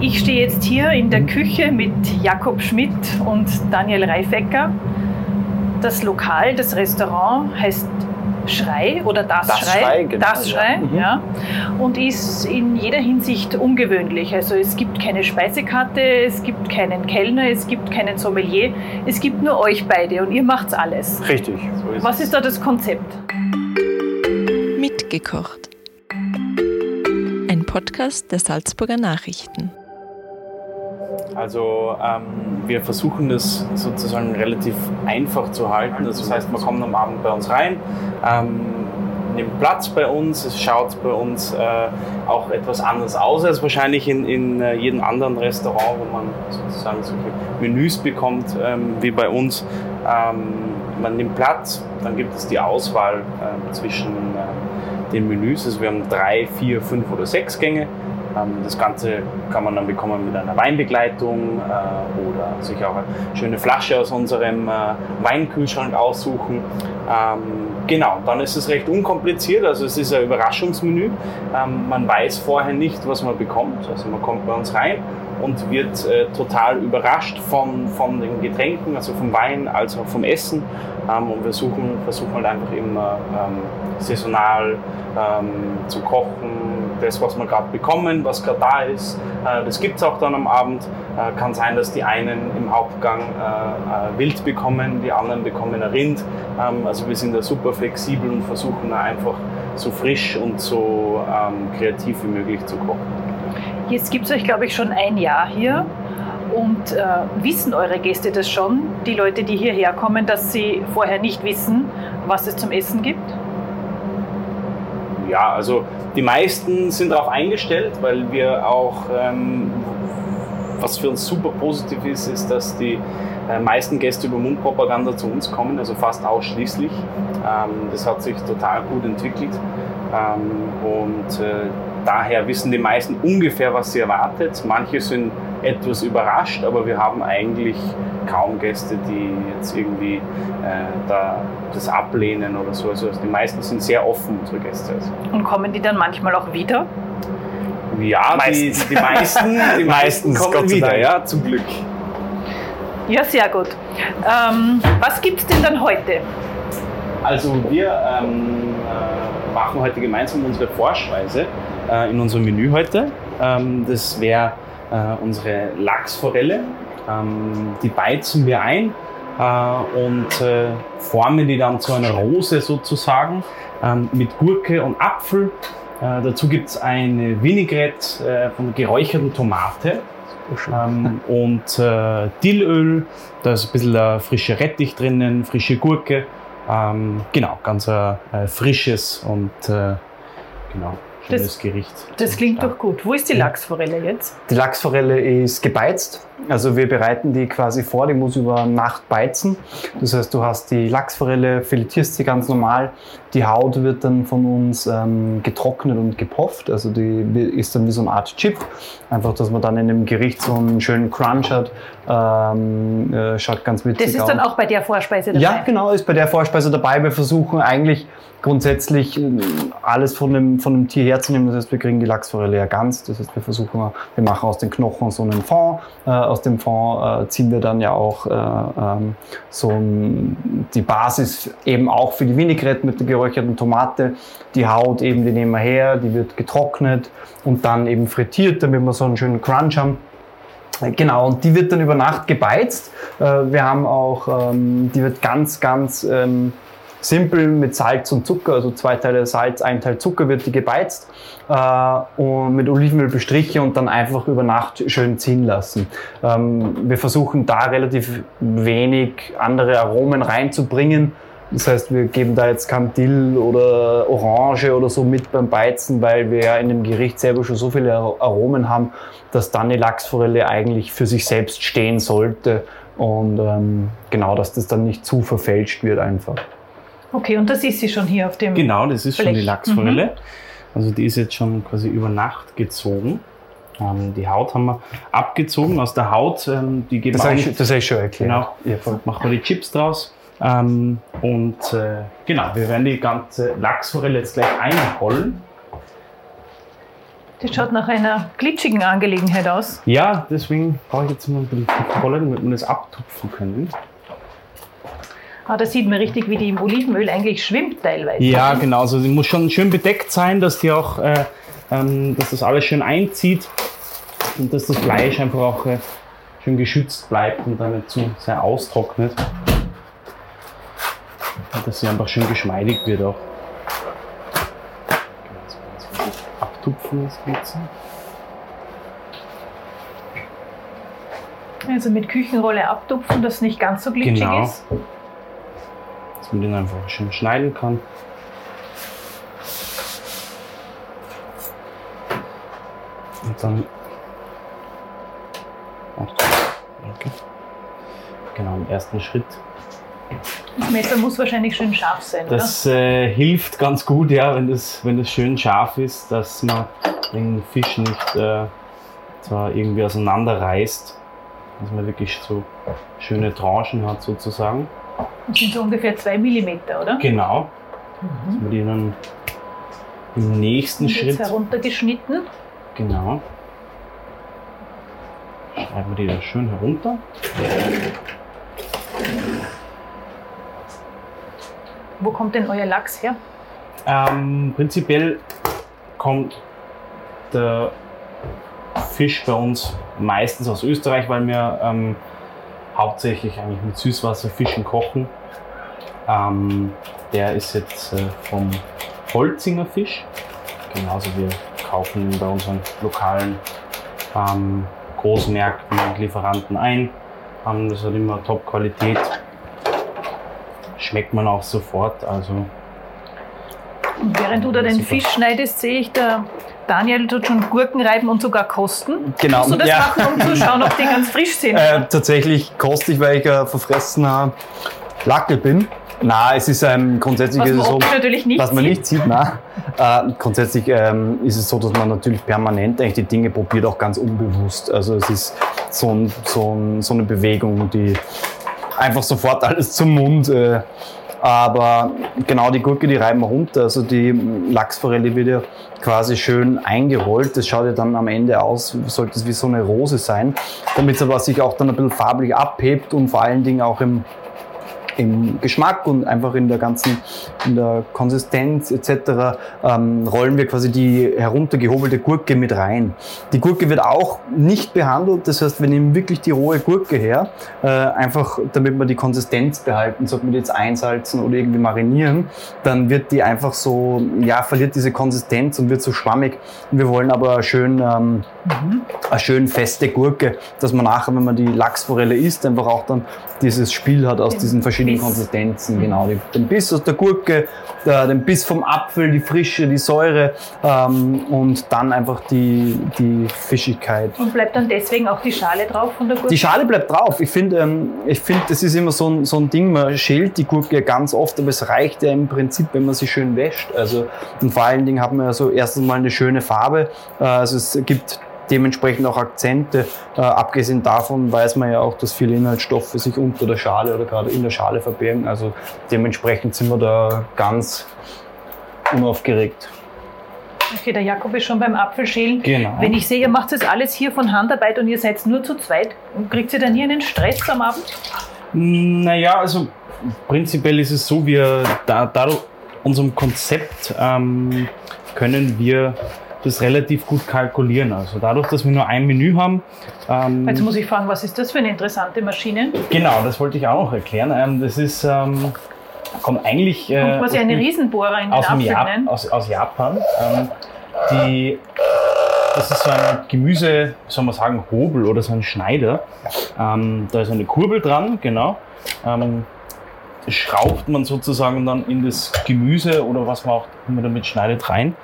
Ich stehe jetzt hier in der Küche mit Jakob Schmidt und Daniel Reifecker. Das Lokal, das Restaurant heißt Schrei oder Das, Das Schrei. Schrei, genau, das ja. Schrei, Mhm. ja. Und ist in jeder Hinsicht ungewöhnlich. Also es gibt keine Speisekarte, es gibt keinen Kellner, es gibt keinen Sommelier. Es gibt nur euch beide und ihr macht's alles. Richtig. So ist Was ist da das Konzept? Mitgekocht. Ein Podcast der Salzburger Nachrichten. Also ähm, wir versuchen das sozusagen relativ einfach zu halten. Das heißt, man kommt am Abend bei uns rein, ähm, nimmt Platz bei uns, es schaut bei uns äh, auch etwas anders aus als wahrscheinlich in, in äh, jedem anderen Restaurant, wo man sozusagen solche Menüs bekommt ähm, wie bei uns. Ähm, man nimmt Platz, dann gibt es die Auswahl äh, zwischen äh, den Menüs. Also wir haben drei, vier, fünf oder sechs Gänge. Ähm, Das Ganze kann man dann bekommen mit einer Weinbegleitung äh, oder sich auch eine schöne Flasche aus unserem äh, Weinkühlschrank aussuchen. Ähm, Genau, dann ist es recht unkompliziert, also es ist ein Überraschungsmenü. Ähm, Man weiß vorher nicht, was man bekommt. Also man kommt bei uns rein und wird äh, total überrascht von, von den Getränken, also vom Wein als auch vom Essen. Ähm, und wir suchen, versuchen halt einfach immer ähm, saisonal ähm, zu kochen, das, was wir gerade bekommen, was gerade da ist. Äh, das gibt es auch dann am Abend. Äh, kann sein, dass die einen im Hauptgang äh, Wild bekommen, die anderen bekommen ein Rind. Ähm, also wir sind da super flexibel und versuchen da einfach so frisch und so ähm, kreativ wie möglich zu kochen. Jetzt gibt es euch, glaube ich, schon ein Jahr hier. Und äh, wissen eure Gäste das schon, die Leute, die hierher kommen, dass sie vorher nicht wissen, was es zum Essen gibt? Ja, also die meisten sind darauf eingestellt, weil wir auch, ähm, was für uns super positiv ist, ist, dass die äh, meisten Gäste über Mundpropaganda zu uns kommen, also fast ausschließlich. Ähm, das hat sich total gut entwickelt ähm, und äh, daher wissen die meisten ungefähr, was sie erwartet. Manche sind etwas überrascht, aber wir haben eigentlich kaum Gäste, die jetzt irgendwie äh, da das ablehnen oder so. Also die meisten sind sehr offen, unsere Gäste. Also. Und kommen die dann manchmal auch wieder? Ja, die, Meistens. die meisten, die meisten kommen Gott wieder, Dank. ja, zum Glück. Ja, sehr gut. Ähm, was gibt es denn dann heute? Also wir ähm, äh, machen heute gemeinsam unsere Vorspeise äh, in unserem Menü heute. Ähm, das wäre äh, unsere Lachsforelle. Ähm, die beizen wir ein äh, und äh, formen die dann zu einer Rose sozusagen ähm, mit Gurke und Apfel. Äh, dazu gibt es eine Vinaigrette äh, von geräucherten Tomate. Ähm, und äh, Dillöl, da ist ein bisschen äh, frische Rettich drinnen, frische Gurke. Ähm, genau, ganz äh, frisches und äh, genau, Das- Gericht. Das klingt doch gut. Wo ist die Lachsforelle jetzt? Die Lachsforelle ist gebeizt. Also wir bereiten die quasi vor, die muss über Nacht beizen. Das heißt, du hast die Lachsforelle, filetierst sie ganz normal. Die Haut wird dann von uns ähm, getrocknet und gepofft. Also die ist dann wie so eine Art Chip. Einfach, dass man dann in dem Gericht so einen schönen Crunch hat. Ähm, äh, schaut ganz witzig Das ist aus. dann auch bei der Vorspeise dabei. Ja, genau, ist bei der Vorspeise dabei. Wir versuchen eigentlich grundsätzlich äh, alles von dem, von dem Tier herzunehmen. Das heißt, wir kriegen die Lachsforelle ja ganz. Das heißt, wir versuchen, wir machen aus den Knochen so einen Fond. Äh, aus dem Fond äh, ziehen wir dann ja auch äh, ähm, so die Basis eben auch für die Vinaigrette mit der geräucherten Tomate. Die Haut eben, die nehmen wir her, die wird getrocknet und dann eben frittiert, damit wir so einen schönen Crunch haben. Genau, und die wird dann über Nacht gebeizt. Äh, Wir haben auch, ähm, die wird ganz, ganz ähm, simpel mit Salz und Zucker, also zwei Teile Salz, ein Teil Zucker wird die gebeizt äh, und mit Olivenöl bestrichen und dann einfach über Nacht schön ziehen lassen. Ähm, wir versuchen da relativ wenig andere Aromen reinzubringen. Das heißt, wir geben da jetzt kein Dill oder Orange oder so mit beim Beizen, weil wir ja in dem Gericht selber schon so viele Ar- Aromen haben, dass dann die Lachsforelle eigentlich für sich selbst stehen sollte und ähm, genau, dass das dann nicht zu verfälscht wird einfach. Okay, und das ist sie schon hier auf dem. Genau, das ist schon Blech. die Lachsforelle. Also die ist jetzt schon quasi über Nacht gezogen. Ähm, die Haut haben wir abgezogen. Aus der Haut, ähm, die geben Das wir habe auch- ich, das hab ich schon erklärt. Genau. Ja, voll. machen wir die Chips draus. Ähm, und äh, genau, wir werden die ganze Lachsforelle jetzt gleich einrollen. Das schaut nach einer glitschigen Angelegenheit aus. Ja, deswegen brauche ich jetzt mal ein bisschen Rolle, damit wir das abtupfen können. Ah, da sieht man richtig, wie die im Olivenöl eigentlich schwimmt teilweise. Ja, genau. Also sie muss schon schön bedeckt sein, dass die auch, äh, ähm, dass das alles schön einzieht und dass das Fleisch einfach auch äh, schön geschützt bleibt und dann nicht zu sehr austrocknet. Und dass sie einfach schön geschmeidig wird auch. Abtupfen das Ganze. Also mit Küchenrolle abtupfen, dass es nicht ganz so glitschig Genau. ist. Man den einfach schön schneiden kann. Und dann. Danke. Genau, im ersten Schritt. Das Messer muss wahrscheinlich schön scharf sein, Das äh, hilft ganz gut, ja, wenn das, wenn das schön scharf ist, dass man den Fisch nicht äh, zwar irgendwie auseinanderreißt, dass man wirklich so schöne Tranchen hat sozusagen. Das sind so ungefähr zwei Millimeter, oder? Genau. Dass man die dann im nächsten Und jetzt Schritt, heruntergeschnitten. genau, schneiden wir die da schön herunter. Wo kommt denn euer Lachs her? Ähm, prinzipiell kommt der Fisch bei uns meistens aus Österreich, weil wir ähm, hauptsächlich eigentlich mit Süßwasserfischen kochen. Ähm, der ist jetzt äh, vom Holzinger Fisch. Genauso wir kaufen bei unseren lokalen ähm, Großmärkten und Lieferanten ein. Ähm, das hat immer Top-Qualität. Schmeckt man auch sofort. Also Und während du da den Super. Fisch schneidest, sehe ich, der Daniel tut schon Gurken reiben und sogar kosten. Genau, Musst du das ja. machen, um zu schauen, ob die ganz frisch sind? Äh, tatsächlich kostig, weil ich ein verfressener Lackel bin. Na, es ist ähm, grundsätzlich Was ist man es so, natürlich nicht was man sieht. nicht sieht. Na, äh, grundsätzlich ähm, ist es so, dass man natürlich permanent eigentlich die Dinge probiert, auch ganz unbewusst. Also es ist so, ein, so, ein, so eine Bewegung, die einfach sofort alles zum Mund. Äh, aber genau die Gurke, die reiben wir runter. Also die Lachsforelle wird ja quasi schön eingerollt. Das schaut ja dann am Ende aus, sollte es wie so eine Rose sein, damit es aber sich auch dann ein bisschen farblich abhebt und vor allen Dingen auch im im Geschmack und einfach in der ganzen, in der Konsistenz etc. Ähm, rollen wir quasi die heruntergehobelte Gurke mit rein. Die Gurke wird auch nicht behandelt, das heißt, wir nehmen wirklich die rohe Gurke her, äh, einfach damit wir die Konsistenz behalten. Sollte man die jetzt einsalzen oder irgendwie marinieren, dann wird die einfach so, ja, verliert diese Konsistenz und wird so schwammig. Wir wollen aber schön, ähm, eine schön feste Gurke, dass man nachher, wenn man die Lachsforelle isst, einfach auch dann dieses Spiel hat aus Den diesen verschiedenen Biss. Konsistenzen. Genau, die, den Biss aus der Gurke, der, den Biss vom Apfel, die Frische, die Säure ähm, und dann einfach die, die Fischigkeit. Und bleibt dann deswegen auch die Schale drauf von der Gurke? Die Schale bleibt drauf. Ich finde, ähm, ich finde, das ist immer so ein, so ein Ding, man schält die Gurke ja ganz oft, aber es reicht ja im Prinzip, wenn man sie schön wäscht. Also, und vor allen Dingen hat man ja so erstens mal eine schöne Farbe. Äh, also es gibt dementsprechend auch Akzente. Äh, abgesehen davon weiß man ja auch, dass viele Inhaltsstoffe sich unter der Schale oder gerade in der Schale verbergen. Also dementsprechend sind wir da ganz unaufgeregt. Okay, der Jakob ist schon beim Apfelschälen. Genau. Wenn ich sehe, ihr macht das alles hier von Handarbeit und ihr seid nur zu zweit, kriegt ihr dann nie einen Stress am Abend? Naja, also prinzipiell ist es so, wir da, dadurch unserem Konzept ähm, können wir das relativ gut kalkulieren. Also dadurch, dass wir nur ein Menü haben, ähm, Jetzt muss ich fragen, was ist das für eine interessante Maschine? genau, das wollte ich auch noch erklären. Ähm, das ist ähm, kommt eigentlich äh, Kommt quasi eine Riesenbohrer in den aus, Apfel Jap hinein. aus, aus Japan. Ähm, die, das ist so ein Gemüse, soll man sagen, Hobel oder so ein Schneider. Ähm, da ist eine Kurbel dran, genau. Ähm, das schraubt man sozusagen dann in das Gemüse oder was man auch immer damit schneidet rein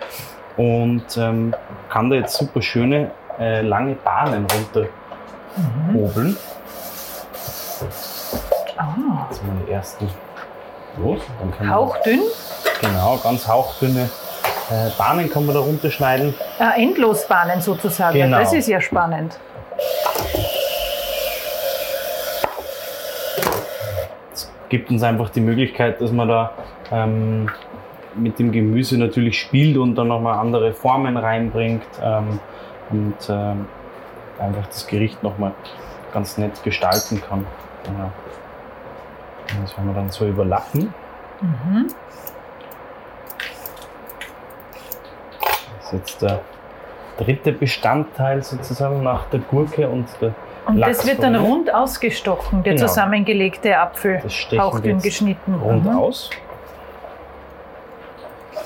und ähm, kann da jetzt super schöne äh, lange Bahnen runter Mhm. hobeln. Ah, Das sind meine ersten los. Dann kann man- hauchdünn. Genau, ganz hauchdünne äh, Bahnen kann man da runterschneiden. Äh, Endlosbahnen sozusagen. Genau. Das ist ja spannend. Es gibt uns einfach die Möglichkeit, dass wir da ähm, mit dem Gemüse natürlich spielt und dann nochmal andere Formen reinbringt ähm, und ähm, einfach das Gericht nochmal ganz nett gestalten kann. Genau. Das werden wir dann so überlappen. Mhm. Das ist jetzt der dritte Bestandteil sozusagen nach der Gurke und der Und das wird dann rund ausgestochen, der Genau. zusammengelegte Apfel, hauchdünn geschnitten. rund Mhm. aus.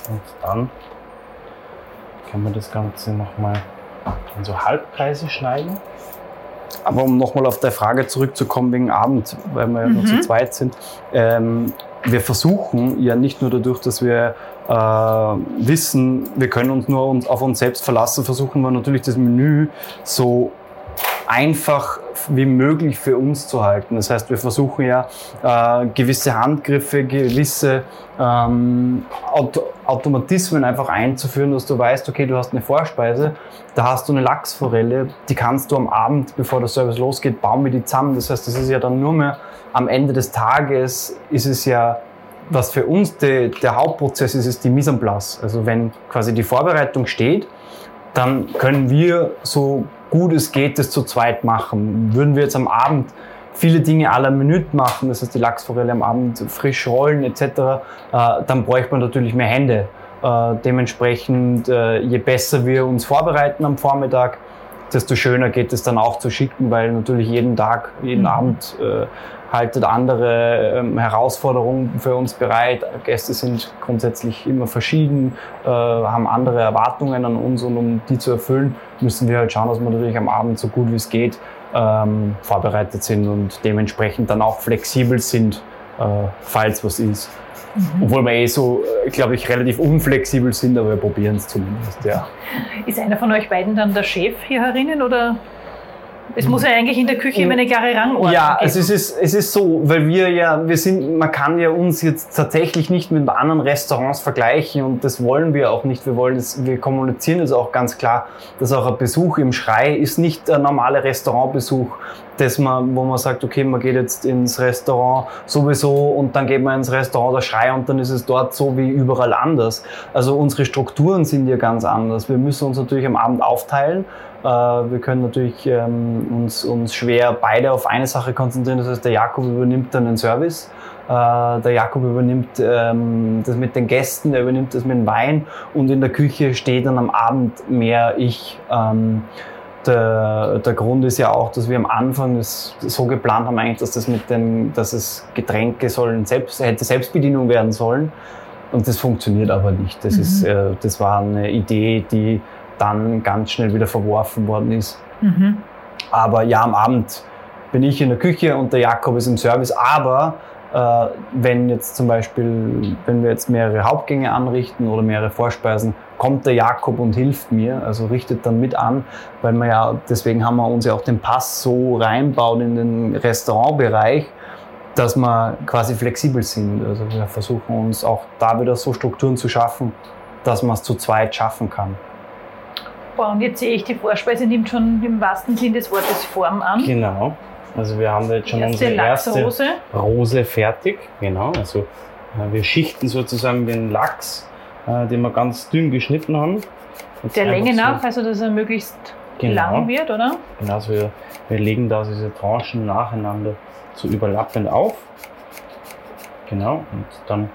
Und dann kann man das Ganze nochmal in so Halbkreise schneiden. Aber um nochmal auf der Frage zurückzukommen wegen Abend, weil wir ja nur Mhm. zu zweit sind. Ähm, wir versuchen ja nicht nur dadurch, dass wir äh, wissen, wir können uns nur uns, auf uns selbst verlassen, versuchen wir natürlich das Menü so einfach wie möglich für uns zu halten. Das heißt, wir versuchen ja äh, gewisse Handgriffe, gewisse ähm, Automatismen einfach einzuführen, dass du weißt, okay, du hast eine Vorspeise, da hast du eine Lachsforelle, die kannst du am Abend, bevor der Service losgeht, bauen wir die zusammen. Das heißt, das ist ja dann nur mehr am Ende des Tages, ist es ja, was für uns de, der Hauptprozess ist, ist die Mise en place. Also wenn quasi die Vorbereitung steht, dann können wir so gut es geht das zu zweit machen. Würden wir jetzt am Abend viele Dinge à la Minute machen, das heißt die Lachsforelle am Abend frisch rollen etc., äh, dann bräuchte man natürlich mehr Hände. Äh, dementsprechend, äh, je besser wir uns vorbereiten am Vormittag, desto schöner geht es dann auch zu schicken, weil natürlich jeden Tag, jeden Mhm. Abend äh, haltet andere ähm, Herausforderungen für uns bereit. Gäste sind grundsätzlich immer verschieden, äh, haben andere Erwartungen an uns und um die zu erfüllen, müssen wir halt schauen, dass wir natürlich am Abend so gut wie es geht ähm, vorbereitet sind und dementsprechend dann auch flexibel sind, äh, falls was ist. Obwohl wir eh so, äh, glaube ich, relativ unflexibel sind, aber wir probieren es zumindest, ja. Ist einer von euch beiden dann der Chef hier herinnen oder? Es muss ja eigentlich in der Küche immer eine klare Rangordnung Ja, geben. also es ist, es ist so, weil wir ja, wir sind, man kann ja uns jetzt tatsächlich nicht mit anderen Restaurants vergleichen und das wollen wir auch nicht. Wir wollen es, wir kommunizieren es auch ganz klar, dass auch ein Besuch im Schrei ist nicht ein normaler Restaurantbesuch, dass man, wo man sagt, okay, man geht jetzt ins Restaurant sowieso und dann geht man ins Restaurant der Schrei und dann ist es dort so wie überall anders. Also unsere Strukturen sind ja ganz anders. Wir müssen uns natürlich am Abend aufteilen. Äh, Wir können natürlich ähm, uns, uns schwer beide auf eine Sache konzentrieren. Das heißt, der Jakob übernimmt dann den Service. Äh, Der Jakob übernimmt ähm, das mit den Gästen, der übernimmt das mit dem Wein und in der Küche steht dann am Abend mehr ich. Ähm, Der, der Grund ist ja auch, dass wir am Anfang das so geplant haben, eigentlich, dass das mit den, dass es Getränke sollen selbst, hätte Selbstbedienung werden sollen. Und das funktioniert aber nicht. Das, Mhm. ist, äh, das war eine Idee, die dann ganz schnell wieder verworfen worden ist. Mhm. Aber ja, am Abend bin ich in der Küche und der Jakob ist im Service. Aber äh, wenn jetzt zum Beispiel, wenn wir jetzt mehrere Hauptgänge anrichten oder mehrere Vorspeisen, kommt der Jakob und hilft mir, also richtet dann mit an, weil wir ja, deswegen haben wir uns ja auch den Pass so reinbaut in den Restaurantbereich, dass wir quasi flexibel sind. Also wir versuchen uns auch da wieder so Strukturen zu schaffen, dass man es zu zweit schaffen kann. Und jetzt sehe ich, die Vorspeise nimmt schon im wahrsten Sinn des Wortes Form an. Genau. Also wir haben da jetzt schon Erste unsere erste Lachsrose. Rose fertig. Genau. Also äh, wir schichten sozusagen den Lachs, äh, den wir ganz dünn geschnitten haben. Jetzt Der Länge so- nach, also dass er möglichst Genau. lang wird, oder? Genau, also wir, wir legen da diese Tranchen nacheinander so überlappend auf. Genau, und dann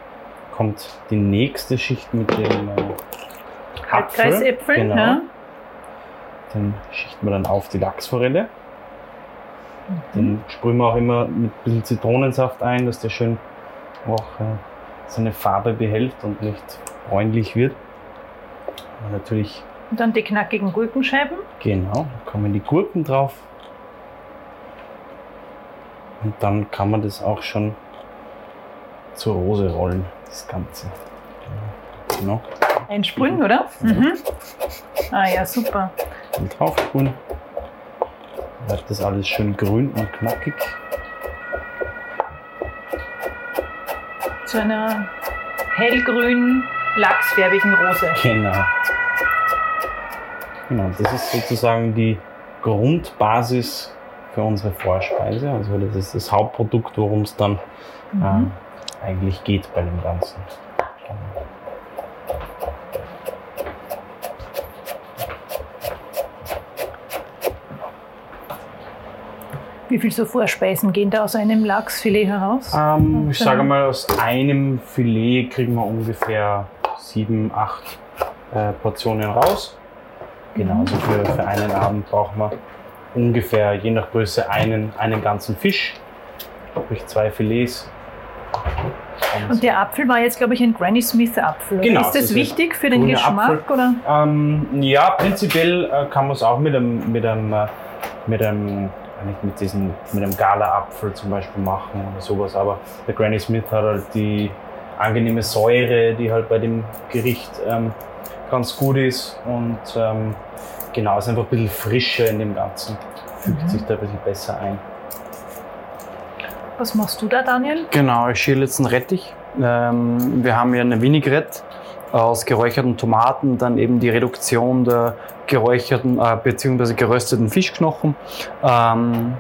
kommt die nächste Schicht mit dem äh, Apfel. Halbkreisäpfel. Genau. Ja. Den schichten wir dann auf die Lachsforelle. Mhm. Den sprühen wir auch immer mit ein bisschen Zitronensaft ein, dass der schön auch äh, seine Farbe behält und nicht bräunlich wird. Und natürlich, Und dann die knackigen Gurkenscheiben. genau, da kommen die Gurken drauf. Und dann kann man das auch schon zur Rose rollen, das Ganze. Genau. Einsprühen, oder? Mhm. Ah ja, super. Und drauf tun. Bleibt das alles schön grün und knackig. Zu einer hellgrünen, lachsfärbigen Rose. Genau. Genau, das ist sozusagen die Grundbasis für unsere Vorspeise. Also das ist das Hauptprodukt, worum es dann Mhm. ähm, eigentlich geht bei dem Ganzen. Genau. Wie viel so Vorspeisen gehen da aus einem Lachsfilet heraus? Ähm, ich sage mal, aus einem Filet kriegen wir ungefähr sieben, acht äh, Portionen raus. Genau, also für, für einen Abend brauchen wir ungefähr, je nach Größe, einen, einen ganzen Fisch, sprich zwei Filets. Und der Apfel war jetzt, glaube ich, ein Granny Smith Apfel. Genau, ist das das ist wichtig für den Geschmack? Apfel. Oder? Ähm, ja, prinzipiell äh, kann man es auch mit einem, mit einem, äh, mit einem, nicht mit diesem, mit einem Gala-Apfel zum Beispiel machen oder sowas. Aber der Granny Smith hat halt die angenehme Säure, die halt bei dem Gericht ähm, ganz gut ist und ähm, genau, ist einfach ein bisschen frischer in dem Ganzen. Fügt Mhm. sich da ein bisschen besser ein. Was machst du da, Daniel? Genau, ich schäle jetzt einen Rettich. Ähm, wir haben hier eine Vinaigrette aus geräucherten Tomaten, dann eben die Reduktion der geräucherten äh, bzw. gerösteten Fischknochen. Ähm,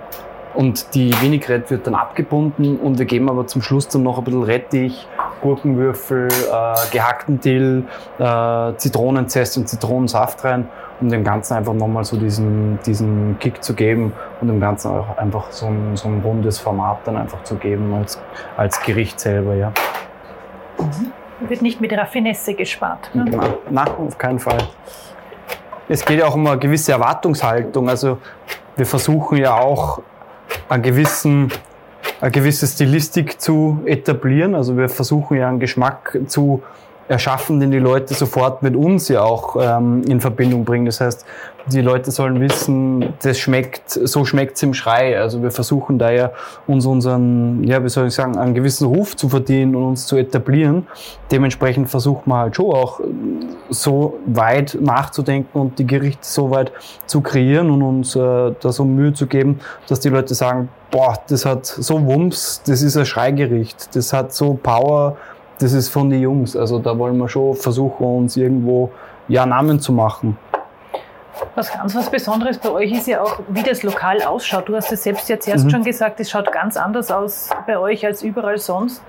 und die Vinaigrette wird dann abgebunden und wir geben aber zum Schluss dann noch ein bisschen Rettich, Gurkenwürfel, äh, gehackten Dill, äh, Zitronenzest und Zitronensaft rein, um dem Ganzen einfach nochmal so diesen, diesen Kick zu geben und dem Ganzen auch einfach so ein, so ein rundes Format dann einfach zu geben als, als Gericht selber, ja. Wird nicht mit Raffinesse gespart. Ne? Na, auf keinen Fall. Es geht ja auch um eine gewisse Erwartungshaltung. Also wir versuchen ja auch einen gewissen, eine gewisse Stilistik zu etablieren. Also wir versuchen ja einen Geschmack zu erschaffen, den die Leute sofort mit uns ja auch ähm, in Verbindung bringen. Das heißt, die Leute sollen wissen, das schmeckt, so schmeckt es im Schrei. Also wir versuchen da ja uns unseren, ja, wie soll ich sagen, einen gewissen Ruf zu verdienen und uns zu etablieren. Dementsprechend versucht man halt schon auch so weit nachzudenken und die Gerichte so weit zu kreieren und uns äh, da so Mühe zu geben, dass die Leute sagen, boah, das hat so Wumms, das ist ein Schreigericht, das hat so Power, das ist von den Jungs. Also da wollen wir schon versuchen, uns irgendwo ja Namen zu machen. Was ganz was Besonderes bei euch ist ja auch, wie das Lokal ausschaut. Du hast es selbst jetzt erst Mhm. schon gesagt, es schaut ganz anders aus bei euch als überall sonst.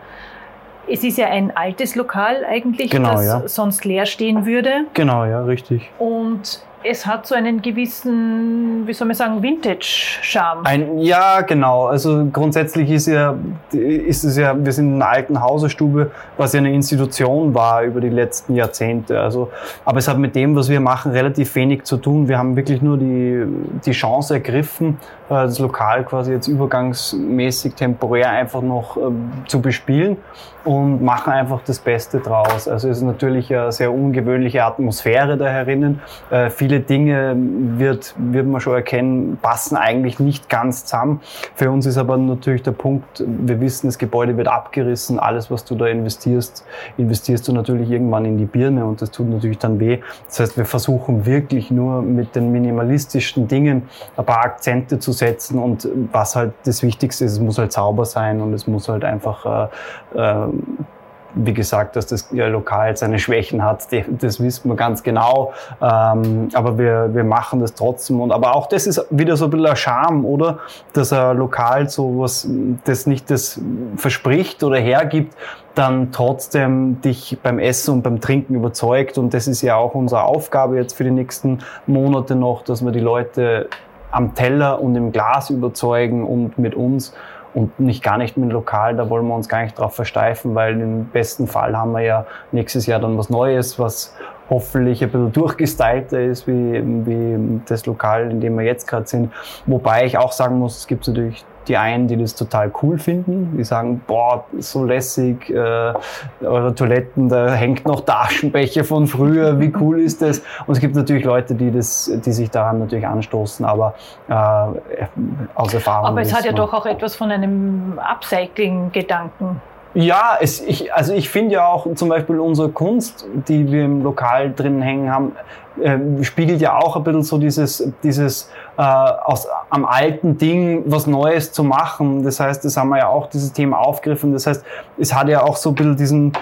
Es ist ja ein altes Lokal eigentlich, Genau, das ja. sonst leer stehen würde. Genau, ja, richtig. Und es hat so einen gewissen, wie soll man sagen, Vintage-Charme. Ein, ja, genau. Also grundsätzlich ist ja, ist es ja, wir sind in einer alten Hauserstube, was ja eine Institution war über die letzten Jahrzehnte. Also, aber es hat mit dem, was wir machen, relativ wenig zu tun. Wir haben wirklich nur die, die Chance ergriffen, das Lokal quasi jetzt übergangsmäßig temporär einfach noch ähm, zu bespielen und machen einfach das Beste draus. Also es ist natürlich eine sehr ungewöhnliche Atmosphäre da herinnen. Äh, viele Dinge wird, wird man schon erkennen, passen eigentlich nicht ganz zusammen. Für uns ist aber natürlich der Punkt, wir wissen, das Gebäude wird abgerissen. Alles, was du da investierst, investierst du natürlich irgendwann in die Birne und das tut natürlich dann weh. Das heißt, wir versuchen wirklich nur mit den minimalistischen Dingen ein paar Akzente zu setzen und was halt das Wichtigste ist, es muss halt sauber sein und es muss halt einfach äh, äh, wie gesagt, dass das Lokal seine Schwächen hat, die, das wissen wir ganz genau. Ähm, aber wir, wir machen das trotzdem. Und aber auch das ist wieder so ein bisschen ein Charme, oder? Dass ein Lokal so was, das nicht das verspricht oder hergibt, dann trotzdem dich beim Essen und beim Trinken überzeugt. Und das ist ja auch unsere Aufgabe jetzt für die nächsten Monate noch, dass wir die Leute am Teller und im Glas überzeugen und mit uns und nicht gar nicht mit dem Lokal, da wollen wir uns gar nicht drauf versteifen, weil im besten Fall haben wir ja nächstes Jahr dann was Neues, was hoffentlich ein bisschen durchgestylter ist wie, wie das Lokal, in dem wir jetzt gerade sind. Wobei ich auch sagen muss, es gibt natürlich die einen, die das total cool finden, die sagen, boah, so lässig, äh, eure Toiletten, da hängt noch der Aschenbecher von früher, wie cool ist das? Und es gibt natürlich Leute, die das, die sich daran natürlich anstoßen, aber äh, aus Erfahrung. Aber es hat ja doch auch etwas von einem Upcycling-Gedanken. Ja, es, ich, also ich finde ja auch zum Beispiel unsere Kunst, die wir im Lokal drin hängen haben, äh, spiegelt ja auch ein bisschen so dieses, dieses äh, aus am alten Ding was Neues zu machen. Das heißt, das haben wir ja auch dieses Thema aufgegriffen. Das heißt, es hat ja auch so ein bisschen diesen,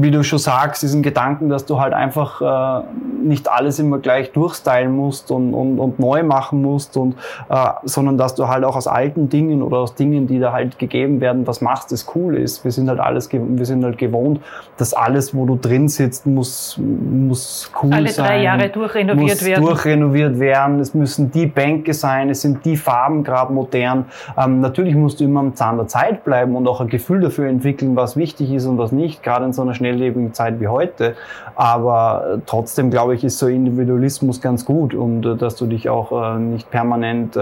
wie du schon sagst, diesen Gedanken, dass du halt einfach äh, nicht alles immer gleich durchstylen musst und, und, und neu machen musst, und, äh, sondern dass du halt auch aus alten Dingen oder aus Dingen, die da halt gegeben werden, was machst, das cool ist. Wir sind halt alles, wir sind halt gewohnt, dass alles, wo du drin sitzt, muss, muss cool Alle sein. drei Jahre durchrenoviert muss werden. durchrenoviert werden. Es müssen die Bänke sein, es sind die Farben gerade modern. Ähm, natürlich musst du immer am Zahn der Zeit bleiben und auch ein Gefühl dafür entwickeln, was wichtig ist und was nicht, gerade in so einer schnelllebigen Zeit wie heute. Aber äh, trotzdem, glaube ich, ist so Individualismus ganz gut und äh, dass du dich auch äh, nicht permanent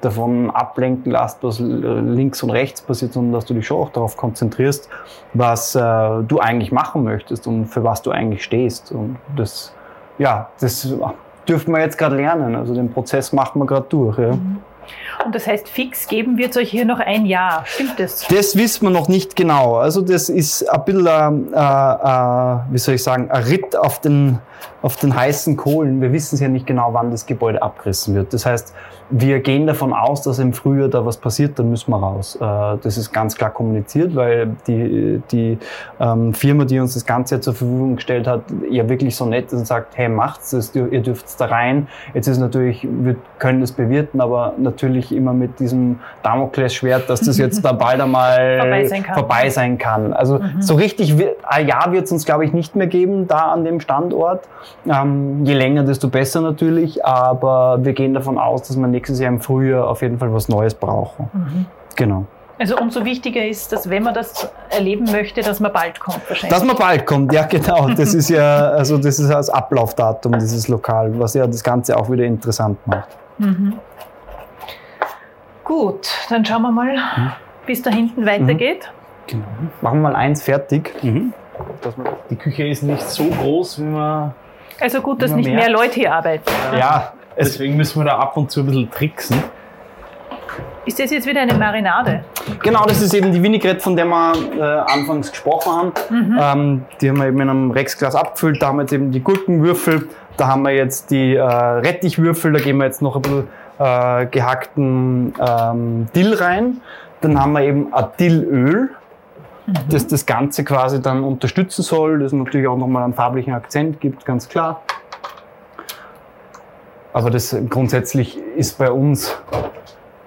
davon ablenken lässt, was links und rechts passiert, sondern dass du dich schon auch darauf konzentrierst, was du eigentlich machen möchtest und für was du eigentlich stehst. Und das, ja, das dürfen wir jetzt gerade lernen. Also den Prozess machen wir gerade durch. Ja. Und das heißt, fix geben wir es euch hier noch ein Jahr. Stimmt das? Das wissen wir noch nicht genau. Also das ist ein bisschen, äh, äh, wie soll ich sagen, ein Ritt auf den, auf den heißen Kohlen. Wir wissen ja nicht genau, wann das Gebäude abgerissen wird. Das heißt, wir gehen davon aus, dass im Frühjahr da was passiert, dann müssen wir raus. Äh, das ist ganz klar kommuniziert, weil die, die ähm, Firma, die uns das Ganze ja zur Verfügung gestellt hat, ja wirklich so nett ist und sagt, hey, macht's, das, ihr dürft da rein. Jetzt ist natürlich, wir können das bewirten, aber natürlich immer mit diesem Damoklesschwert, dass das jetzt da bald einmal Vorbei sein kann. vorbei sein kann. Also so richtig, wi- ein Jahr wird es uns, glaube ich, nicht mehr geben da an dem Standort. Ähm, je länger, desto besser natürlich, aber wir gehen davon aus, dass wir nächstes Jahr im Frühjahr auf jeden Fall was Neues brauchen. Genau. Also umso wichtiger ist, dass wenn man das erleben möchte, dass man bald kommt wahrscheinlich. Dass man bald kommt, ja genau. Das ist ja, also das ist das Ablaufdatum dieses Lokal, was ja das Ganze auch wieder interessant macht. Gut, dann schauen wir mal, wie es da hinten weitergeht. Genau. Machen wir mal eins fertig. Mhm. Die Küche ist nicht so groß, wie man. Also gut, dass nicht mehr. mehr Leute hier arbeiten. Ja, es, Deswegen müssen wir da ab und zu ein bisschen tricksen. Ist das jetzt wieder eine Marinade? Genau, das ist eben die Vinaigrette, von der wir äh, anfangs gesprochen haben. Ähm, die haben wir eben in einem Rexglas abgefüllt. Da haben wir jetzt eben die Gurkenwürfel. Da haben wir jetzt die äh, Rettichwürfel. Da geben wir jetzt noch ein bisschen äh, gehackten ähm, Dill rein. Dann haben wir eben ein Dillöl, das das Ganze quasi dann unterstützen soll. Das natürlich auch nochmal einen farblichen Akzent gibt, ganz klar. Aber das grundsätzlich ist bei uns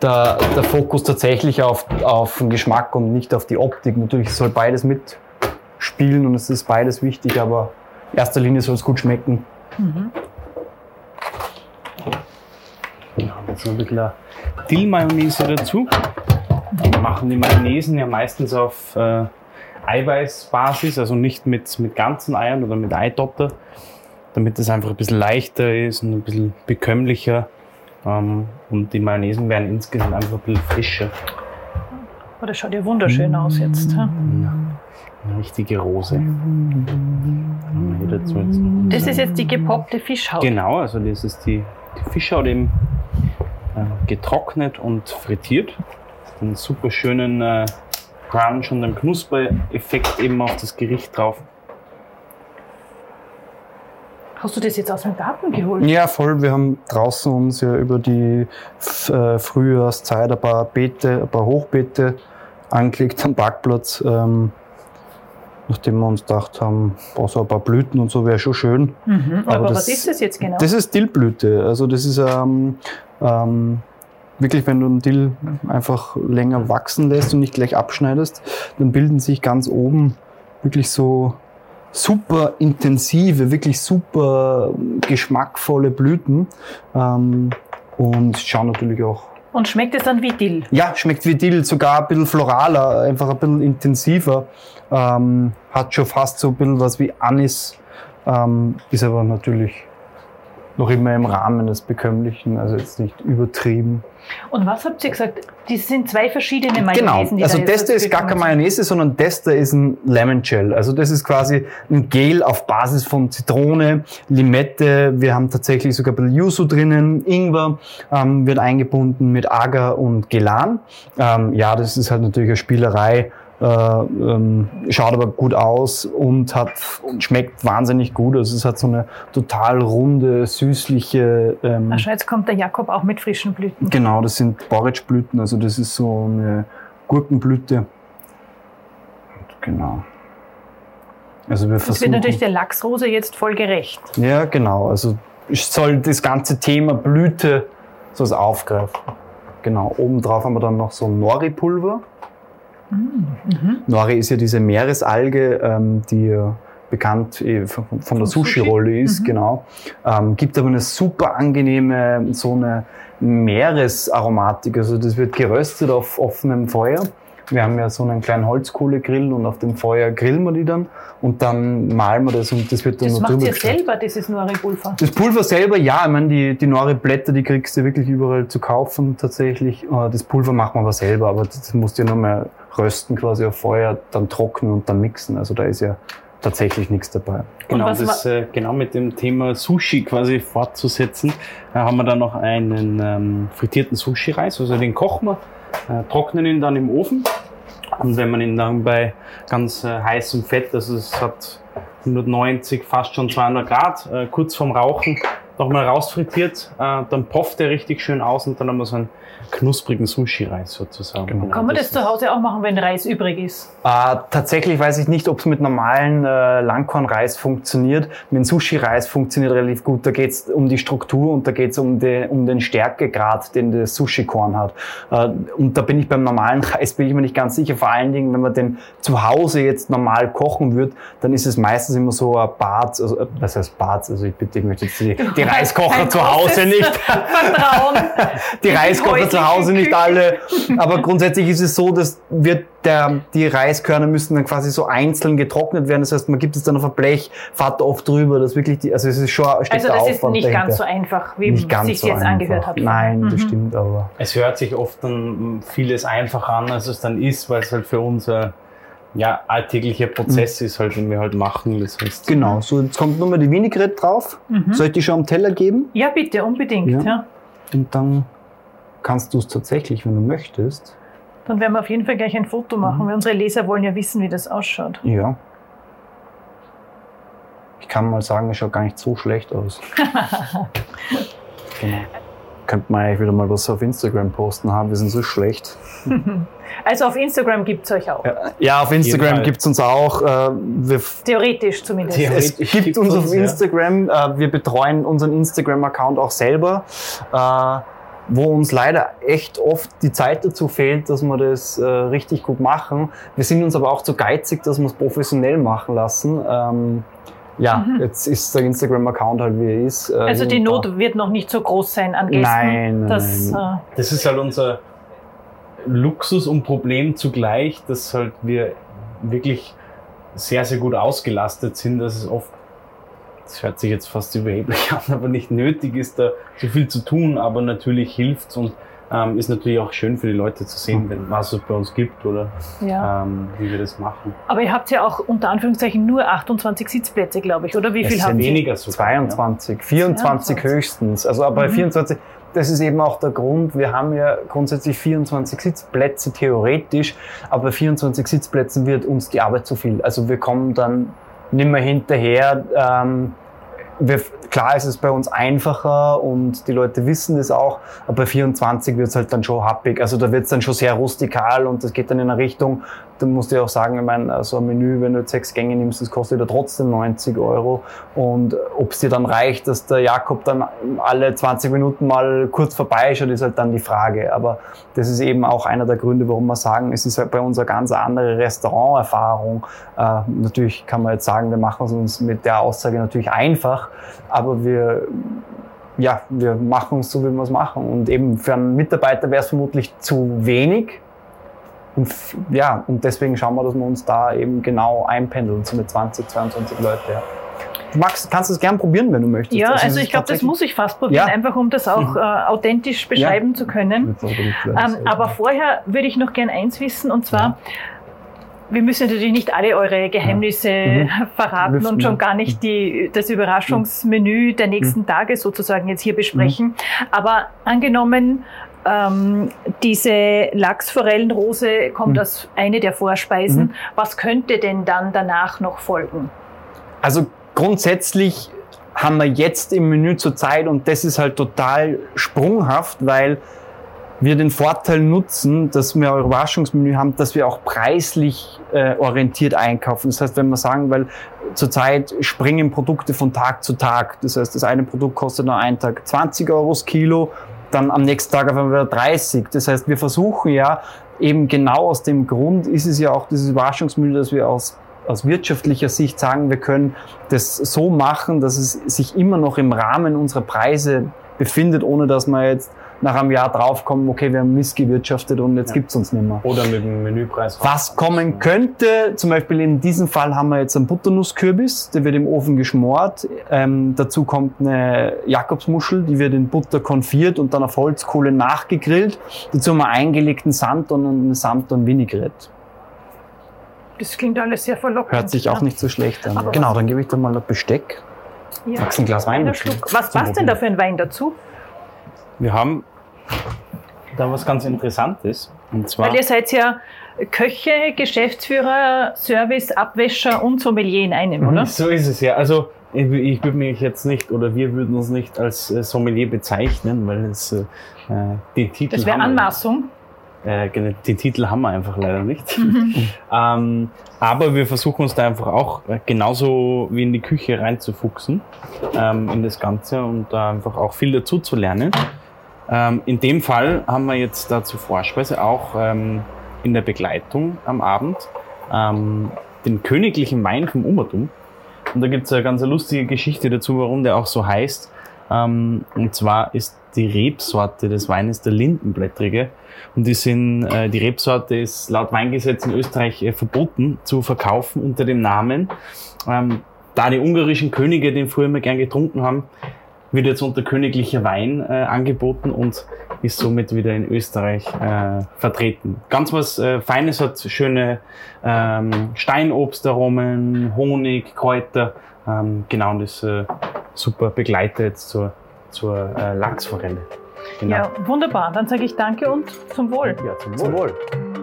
der, der Fokus tatsächlich auf, auf den Geschmack und nicht auf die Optik. Natürlich soll beides mitspielen und es ist beides wichtig, aber in erster Linie soll es gut schmecken. Ja, jetzt noch ein bisschen Dill-Mayonnaise dazu. Wir machen die Mayonnaisen ja meistens auf äh, Eiweißbasis, also nicht mit, mit ganzen Eiern oder mit Eidotter, damit es einfach ein bisschen leichter ist und ein bisschen bekömmlicher. Ähm, und die Mayonnaisen werden insgesamt einfach ein bisschen frischer. Oh, das schaut ja wunderschön aus jetzt. ha? Eine richtige Rose. Das ist jetzt die gepoppte Fischhaut. Genau, also das ist die, die Fischhaut eben äh, getrocknet und frittiert. Einen super schönen äh, Crunch und einen Knuspereffekt eben auf das Gericht drauf. Hast du das jetzt aus dem Garten geholt? Ja, voll. Wir haben draußen uns ja über die äh, Frühjahrszeit ein paar Beete, ein paar Hochbeete angelegt am Parkplatz. Ähm, nachdem wir uns gedacht haben, boah, so ein paar Blüten und so wäre schon schön. Mhm. Aber, Aber was das- ist das jetzt genau? Das ist Dillblüte. Also das ist ähm, ähm, wirklich, wenn du einen Dill einfach länger wachsen lässt und nicht gleich abschneidest, dann bilden sich ganz oben wirklich so super intensive, wirklich super geschmackvolle Blüten ähm, und schauen natürlich auch Und schmeckt es dann wie Dill? ja, schmeckt wie Dill, sogar ein bisschen floraler, einfach ein bisschen intensiver. Ähm, hat schon fast so ein bisschen was wie Anis, ähm, ist aber natürlich noch immer im Rahmen des Bekömmlichen, also jetzt nicht übertrieben. Und was habt ihr gesagt? Das sind zwei verschiedene Genau, Mayonnaisen, die also da jetzt das da ist gar keine Mayonnaise, sondern das da ist ein Lemon Gel. Also das ist quasi ein Gel auf Basis von Zitrone, Limette, wir haben tatsächlich sogar ein bisschen Yuzu drinnen, Ingwer ähm, wird eingebunden mit Agar und Gelan. Ähm, ja, das ist halt natürlich eine Spielerei, ähm, schaut aber gut aus und hat und schmeckt wahnsinnig gut. Also es hat so eine total runde, süßliche ähm, schau, jetzt kommt der Jakob auch mit frischen Blüten. Genau, das sind Borretschblüten, also das ist so eine Gurkenblüte. Und Genau. Also wir Das wird versuchen. natürlich der Lachsrose jetzt voll gerecht. Ja, genau. Also ich soll das ganze Thema Blüte so aufgreifen. Genau. Obendrauf haben wir dann noch so Nori-Pulver. Nori ist ja diese Meeresalge, ähm, die ja bekannt eh von, von der? Sushi-Rolle ist, Mhm. genau. Ähm, gibt aber eine super angenehme, so eine Meeresaromatik. Also das wird geröstet auf offenem Feuer. Wir haben ja so einen kleinen Holzkohlegrill und auf dem Feuer grillen wir die dann und dann malen wir das und das wird dann Das noch macht drüber ihr geschüttet. selber, dieses Nori-Pulver. Das Pulver selber, ja, ich meine, die, die Nori-Blätter, die kriegst du wirklich überall zu kaufen tatsächlich. Äh, Das Pulver machen wir aber selber, aber das musst du ja nur mal rösten quasi auf Feuer, dann trocknen und dann mixen. Also da ist ja tatsächlich nichts dabei. Genau, das, äh, genau mit dem Thema Sushi quasi fortzusetzen, äh, haben wir dann noch einen ähm, frittierten Sushi-Reis. Also den kochen wir, äh, trocknen ihn dann im Ofen. Und wenn man ihn dann bei ganz äh, heißem Fett, also es hat 190, fast schon 200 Grad, äh, kurz vorm Rauchen, nochmal rausfrittiert, äh, dann popft er richtig schön aus und dann haben wir so einen knusprigen Sushi-Reis sozusagen. Genau. Kann man das ist- zu Hause auch machen, wenn Reis übrig ist? Äh, tatsächlich weiß ich nicht, ob es mit normalen äh, Langkornreis funktioniert. Mit Sushi-Reis funktioniert relativ gut. Da geht es um die Struktur und da geht es um, den- um den Stärkegrad, den das Sushi-Korn hat. Äh, und da bin ich beim normalen Reis bin ich mir nicht ganz sicher. Vor allen Dingen, wenn man den zu Hause jetzt normal kochen wird, dann ist es meistens immer so ein Bad, also äh, was heißt Bad? Also ich bitte, ich möchte jetzt die, die Reiskocher Kein zu Hause nicht Vertrauen. die Reiskocher zu Hause nicht alle. Aber grundsätzlich ist es so, dass wird der, die Reiskörner müssen dann quasi so einzeln getrocknet werden. Das heißt, man gibt es dann auf ein Blech, fährt oft drüber, dass wirklich die, also es ist schon steckt Also das ist nicht dahinter. ganz so einfach, wie nicht ganz sich so jetzt einfach. angehört hat. Nein, das Mhm. stimmt, aber Es hört sich oft dann vieles einfacher an, als es dann ist, weil es halt für uns ein ja, alltäglicher Prozess ist, halt, den wir halt machen. Das heißt, genau. So, jetzt kommt nochmal die Vinaigrette drauf. Mhm. Soll ich die schon am Teller geben? Ja, bitte, unbedingt. Ja. Ja. Und dann kannst du es tatsächlich, wenn du möchtest. Dann werden wir auf jeden Fall gleich ein Foto machen, Mhm. weil unsere Leser wollen ja wissen, wie das ausschaut. Ja. Ich kann mal sagen, es schaut gar nicht so schlecht aus. genau. Könnte man eigentlich wieder mal was auf Instagram posten haben. Wir sind so schlecht. Also auf Instagram gibt es euch auch. Ja, ja auf Instagram gibt es uns auch. Äh, wir, Theoretisch zumindest. Ja. es Theoretisch gibt gibt's uns auf ja. Instagram. Äh, wir betreuen unseren Instagram-Account auch selber. Äh, wo uns leider echt oft die Zeit dazu fehlt, dass wir das äh, richtig gut machen. Wir sind uns aber auch zu geizig, dass wir es professionell machen lassen. Ja, Mhm. jetzt ist der Instagram-Account halt wie er ist. Äh, Also die Not wird noch nicht so groß sein an Gästen. Nein, nein, das, nein. Äh, das ist halt unser Luxus und Problem zugleich, dass halt wir wirklich sehr, sehr gut ausgelastet sind, dass es oft, das hört sich jetzt fast überheblich an, aber nicht nötig ist, da so viel zu tun, aber natürlich hilft's und ähm, ist natürlich auch schön für die Leute zu sehen, wenn, was es bei uns gibt oder ja. ähm, wie wir das machen. Aber ihr habt ja auch unter Anführungszeichen nur 28 Sitzplätze, glaube ich, oder wie Es viel ihr? Weniger sogar. 22, 24 22. höchstens. Also aber bei Mhm. 24, das ist eben auch der Grund, wir haben ja grundsätzlich 24 Sitzplätze theoretisch, aber bei 24 Sitzplätzen wird uns die Arbeit zu viel. Also wir kommen dann nicht mehr hinterher. Ähm, wir, klar ist es bei uns einfacher und die Leute wissen das auch, aber bei 24 wird es halt dann schon happig. Also da wird es dann schon sehr rustikal und das geht dann in eine Richtung, da musst du ja auch sagen, ich meine, so ein Menü, wenn du jetzt sechs Gänge nimmst, das kostet ja trotzdem 90 Euro. Und ob es dir dann reicht, dass der Jakob dann alle 20 Minuten mal kurz vorbeischaut, ist halt dann die Frage. Aber das ist eben auch einer der Gründe, warum wir sagen, es ist halt bei uns eine ganz andere Restauranterfahrung. Äh, natürlich kann man jetzt sagen, wir machen es uns mit der Aussage natürlich einfach, aber wir ja, wir machen es so, wie wir es machen. Und eben für einen Mitarbeiter wäre es vermutlich zu wenig. Und ja, und deswegen schauen wir, dass wir uns da eben genau einpendeln, so mit 20, 22 Leute. Ja. Du magst, kannst es gern probieren, wenn du möchtest. Ja, also ist ich glaube, das muss ich fast probieren, Ja. einfach um das auch äh, authentisch beschreiben zu können. Ähm, aber vorher würde ich noch gern eins wissen, und zwar, wir müssen natürlich nicht alle eure Geheimnisse Mhm. verraten Lüften, und schon ja. gar nicht die, das Überraschungsmenü der nächsten Mhm. Tage sozusagen jetzt hier besprechen. Aber angenommen, ähm, diese Lachsforellenrose kommt Mhm. als eine der Vorspeisen. Mhm. Was könnte denn dann danach noch folgen? Also grundsätzlich haben wir jetzt im Menü zur Zeit und das ist halt total sprunghaft, weil wir den Vorteil nutzen, dass wir ein Überraschungsmenü haben, dass wir auch preislich äh, orientiert einkaufen. Das heißt, wenn wir sagen, weil zurzeit springen Produkte von Tag zu Tag. Das heißt, das eine Produkt kostet noch einen Tag 20 Euro das Kilo, dann am nächsten Tag auf einmal wieder 30. Das heißt, wir versuchen ja eben genau aus dem Grund ist es ja auch dieses Überraschungsmenü, dass wir aus aus wirtschaftlicher Sicht sagen, wir können das so machen, dass es sich immer noch im Rahmen unserer Preise befindet, ohne dass wir jetzt nach einem Jahr draufkommen, okay, wir haben missgewirtschaftet und jetzt ja. gibt's uns nicht mehr. Oder mit dem Menüpreis. Was kommen könnte, zum Beispiel in diesem Fall haben wir jetzt einen Butternusskürbis, der wird im Ofen geschmort. Ähm, dazu kommt eine Jakobsmuschel, die wird in Butter konfiert und dann auf Holzkohle nachgegrillt. Dazu haben wir eingelegten Sanddorn und eine Sanddorn Vinaigrette. Das klingt alles sehr verlockend. Hört sich auch nicht so schlecht an. Aber genau, dann gebe ich dir mal ein Besteck. Ja. Magst ein Glas Wein? Was passt denn da für ein Wein dazu? Wir haben da was ganz Interessantes. Und zwar Weil ihr seid ja Köche, Geschäftsführer, Service, Abwäscher und Sommelier in einem, oder? So ist es ja. Also ich, ich würde mich jetzt nicht oder wir würden uns nicht als äh, Sommelier bezeichnen, weil es äh, den Titel. Das wäre Anmaßung. Äh, den Titel haben wir einfach leider nicht. Mhm. ähm, aber wir versuchen uns da einfach auch äh, genauso wie in die Küche reinzufuchsen ähm, in das Ganze und da einfach auch viel dazu zu lernen. Ähm, in dem Fall haben wir jetzt dazu Vorspeise auch ähm, in der Begleitung am Abend ähm, den königlichen Wein vom Umertum. Und da gibt es eine ganz lustige Geschichte dazu, warum der auch so heißt. Ähm, und zwar ist die Rebsorte des Weines der Lindenblättrige. Und die, sind, äh, die Rebsorte ist laut Weingesetz in Österreich äh, verboten zu verkaufen unter dem Namen. Ähm, da die ungarischen Könige den früher immer gern getrunken haben, wird jetzt unter königlicher Wein äh, angeboten und ist somit wieder in Österreich äh, vertreten. Ganz was äh, Feines hat schöne ähm, Steinobstaromen, Honig, Kräuter. Ähm, genau, und ist äh, super begleitet zur zur äh, Lachsforelle. Genau. Ja, wunderbar. Dann sage ich Danke und zum Wohl. Ja, zum Wohl. Zum Wohl.